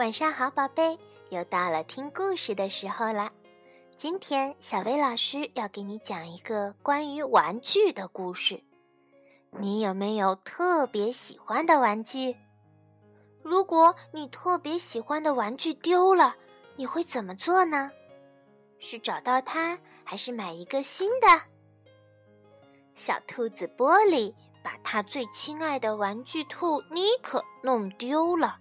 晚上好，宝贝，又到了听故事的时候了。今天小薇老师要给你讲一个关于玩具的故事。你有没有特别喜欢的玩具？如果你特别喜欢的玩具丢了，你会怎么做呢？是找到它，还是买一个新的？小兔子玻璃把它最亲爱的玩具兔尼克弄丢了。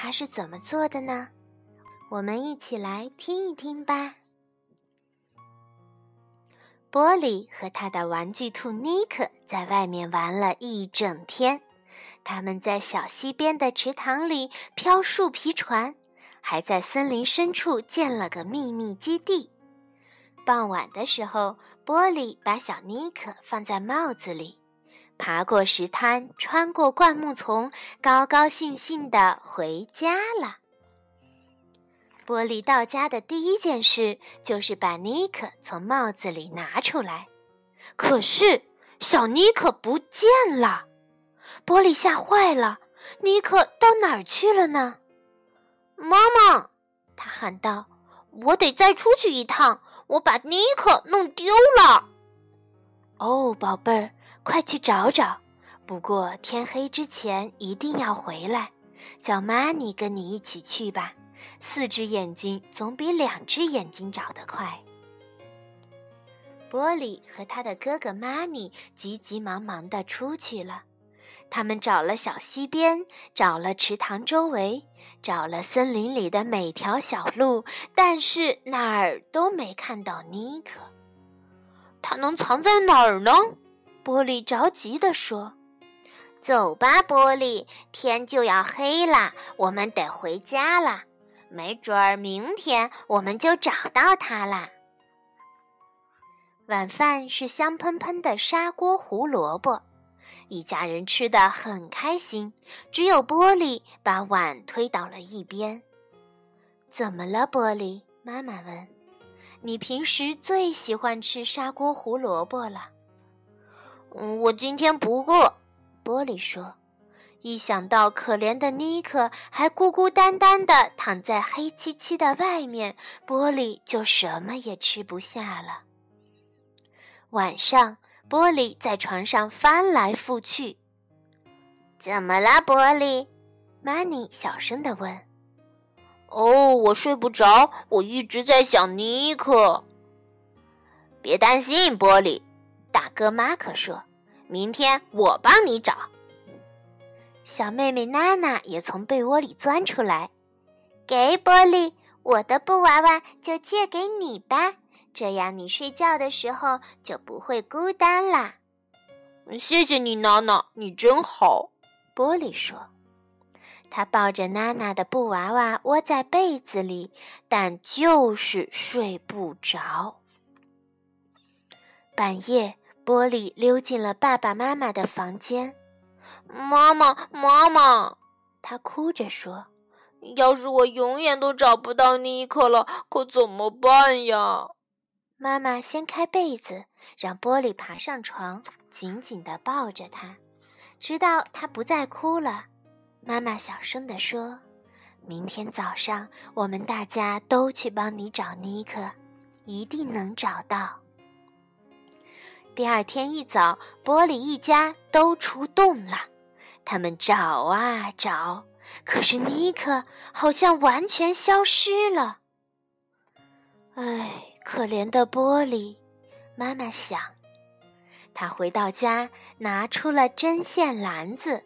他是怎么做的呢？我们一起来听一听吧。玻璃和他的玩具兔尼克在外面玩了一整天，他们在小溪边的池塘里漂树皮船，还在森林深处建了个秘密基地。傍晚的时候，玻璃把小尼克放在帽子里。爬过石滩，穿过灌木丛，高高兴兴地回家了。玻璃到家的第一件事就是把尼克从帽子里拿出来，可是小尼克不见了。玻璃吓坏了，尼克到哪儿去了呢？妈妈，他喊道：“我得再出去一趟，我把尼克弄丢了。”哦，宝贝儿。快去找找！不过天黑之前一定要回来。叫玛尼跟你一起去吧，四只眼睛总比两只眼睛找得快。波利和他的哥哥玛尼急急忙忙地出去了。他们找了小溪边，找了池塘周围，找了森林里的每条小路，但是哪儿都没看到尼克。他能藏在哪儿呢？玻璃着急地说：“走吧，玻璃，天就要黑了，我们得回家了。没准儿明天我们就找到它啦。”晚饭是香喷喷的砂锅胡萝卜，一家人吃的很开心。只有玻璃把碗推倒了一边。“怎么了，玻璃？”妈妈问。“你平时最喜欢吃砂锅胡萝卜了。”嗯，我今天不饿。玻璃说：“一想到可怜的尼克还孤孤单单的躺在黑漆漆的外面，玻璃就什么也吃不下了。”晚上，玻璃在床上翻来覆去。“怎么了，玻璃？”玛尼小声的问。“哦，我睡不着，我一直在想尼克。”别担心，玻璃。大哥马可说：“明天我帮你找。”小妹妹娜娜也从被窝里钻出来，给玻璃，我的布娃娃就借给你吧，这样你睡觉的时候就不会孤单啦。谢谢你，娜娜，你真好。玻璃说：“他抱着娜娜的布娃娃窝在被子里，但就是睡不着。”半夜，玻璃溜进了爸爸妈妈的房间。妈妈，妈妈，他哭着说：“要是我永远都找不到尼克了，可怎么办呀？”妈妈掀开被子，让玻璃爬上床，紧紧地抱着他，直到他不再哭了。妈妈小声地说：“明天早上，我们大家都去帮你找尼克，一定能找到。”第二天一早，玻璃一家都出动了。他们找啊找，可是尼克好像完全消失了。唉，可怜的玻璃，妈妈想。她回到家，拿出了针线篮子。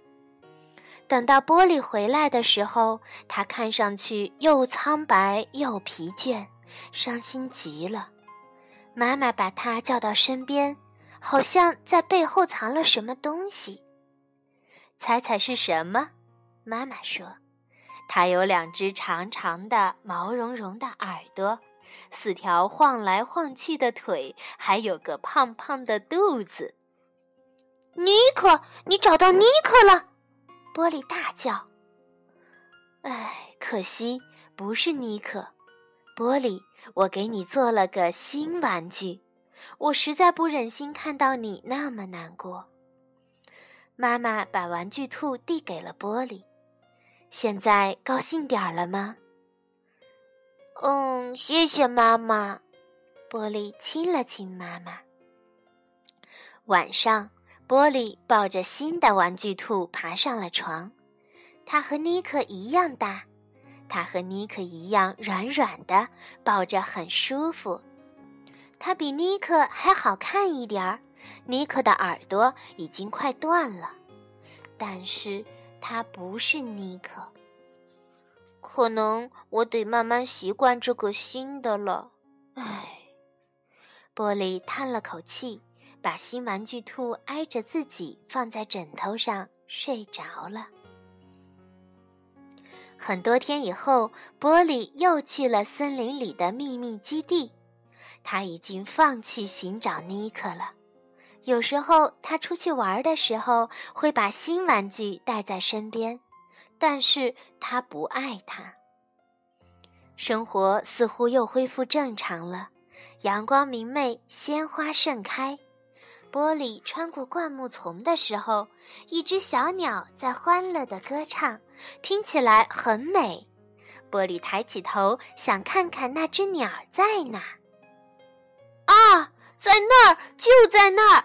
等到玻璃回来的时候，他看上去又苍白又疲倦，伤心极了。妈妈把他叫到身边。好像在背后藏了什么东西，猜猜是什么？妈妈说：“它有两只长长的、毛茸茸的耳朵，四条晃来晃去的腿，还有个胖胖的肚子。”尼克，你找到尼克了！玻璃大叫。唉，可惜不是尼克。玻璃，我给你做了个新玩具。我实在不忍心看到你那么难过。妈妈把玩具兔递给了玻璃。现在高兴点儿了吗？嗯，谢谢妈妈。玻璃亲了亲妈妈。晚上，玻璃抱着新的玩具兔爬上了床。它和尼克一样大，它和尼克一样软软的，抱着很舒服。它比尼克还好看一点儿。尼克的耳朵已经快断了，但是它不是尼克。可能我得慢慢习惯这个新的了。唉。玻璃叹了口气，把新玩具兔挨着自己放在枕头上睡着了。很多天以后，玻璃又去了森林里的秘密基地。他已经放弃寻找尼克了。有时候他出去玩的时候，会把新玩具带在身边，但是他不爱它。生活似乎又恢复正常了。阳光明媚，鲜花盛开。玻璃穿过灌木丛的时候，一只小鸟在欢乐的歌唱，听起来很美。玻璃抬起头，想看看那只鸟在哪。啊，在那儿，就在那儿！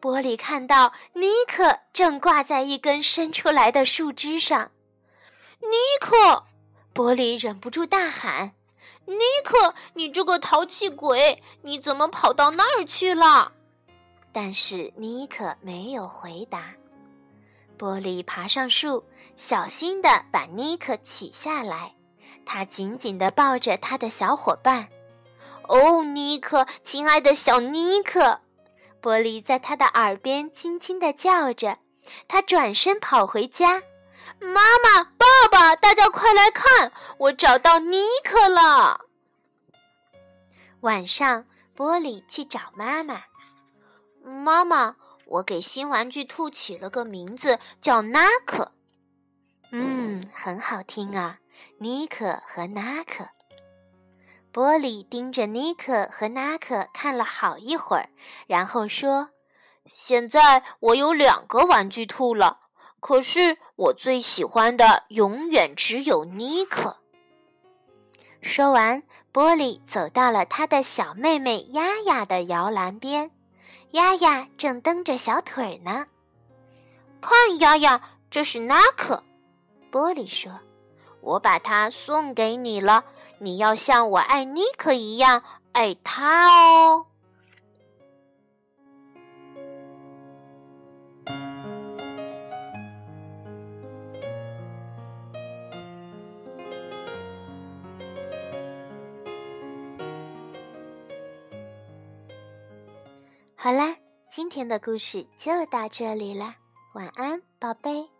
玻璃看到尼克正挂在一根伸出来的树枝上。尼克！玻璃忍不住大喊。尼克，你这个淘气鬼，你怎么跑到那儿去了？但是尼克没有回答。玻璃爬上树，小心地把尼克取下来。他紧紧地抱着他的小伙伴。哦，尼克，亲爱的小尼克！玻璃在他的耳边轻轻地叫着。他转身跑回家。妈妈，爸爸，大家快来看，我找到尼克了。晚上，玻璃去找妈妈。妈妈，我给新玩具兔起了个名字，叫纳克。嗯，很好听啊，尼克和纳克。玻璃盯着尼克和纳克看了好一会儿，然后说：“现在我有两个玩具兔了。”可是我最喜欢的永远只有尼克。说完，玻璃走到了他的小妹妹丫丫的摇篮边，丫丫正蹬着小腿呢。看，丫丫，这是纳克。玻璃说：“我把它送给你了，你要像我爱尼克一样爱他哦。”好啦，今天的故事就到这里了，晚安，宝贝。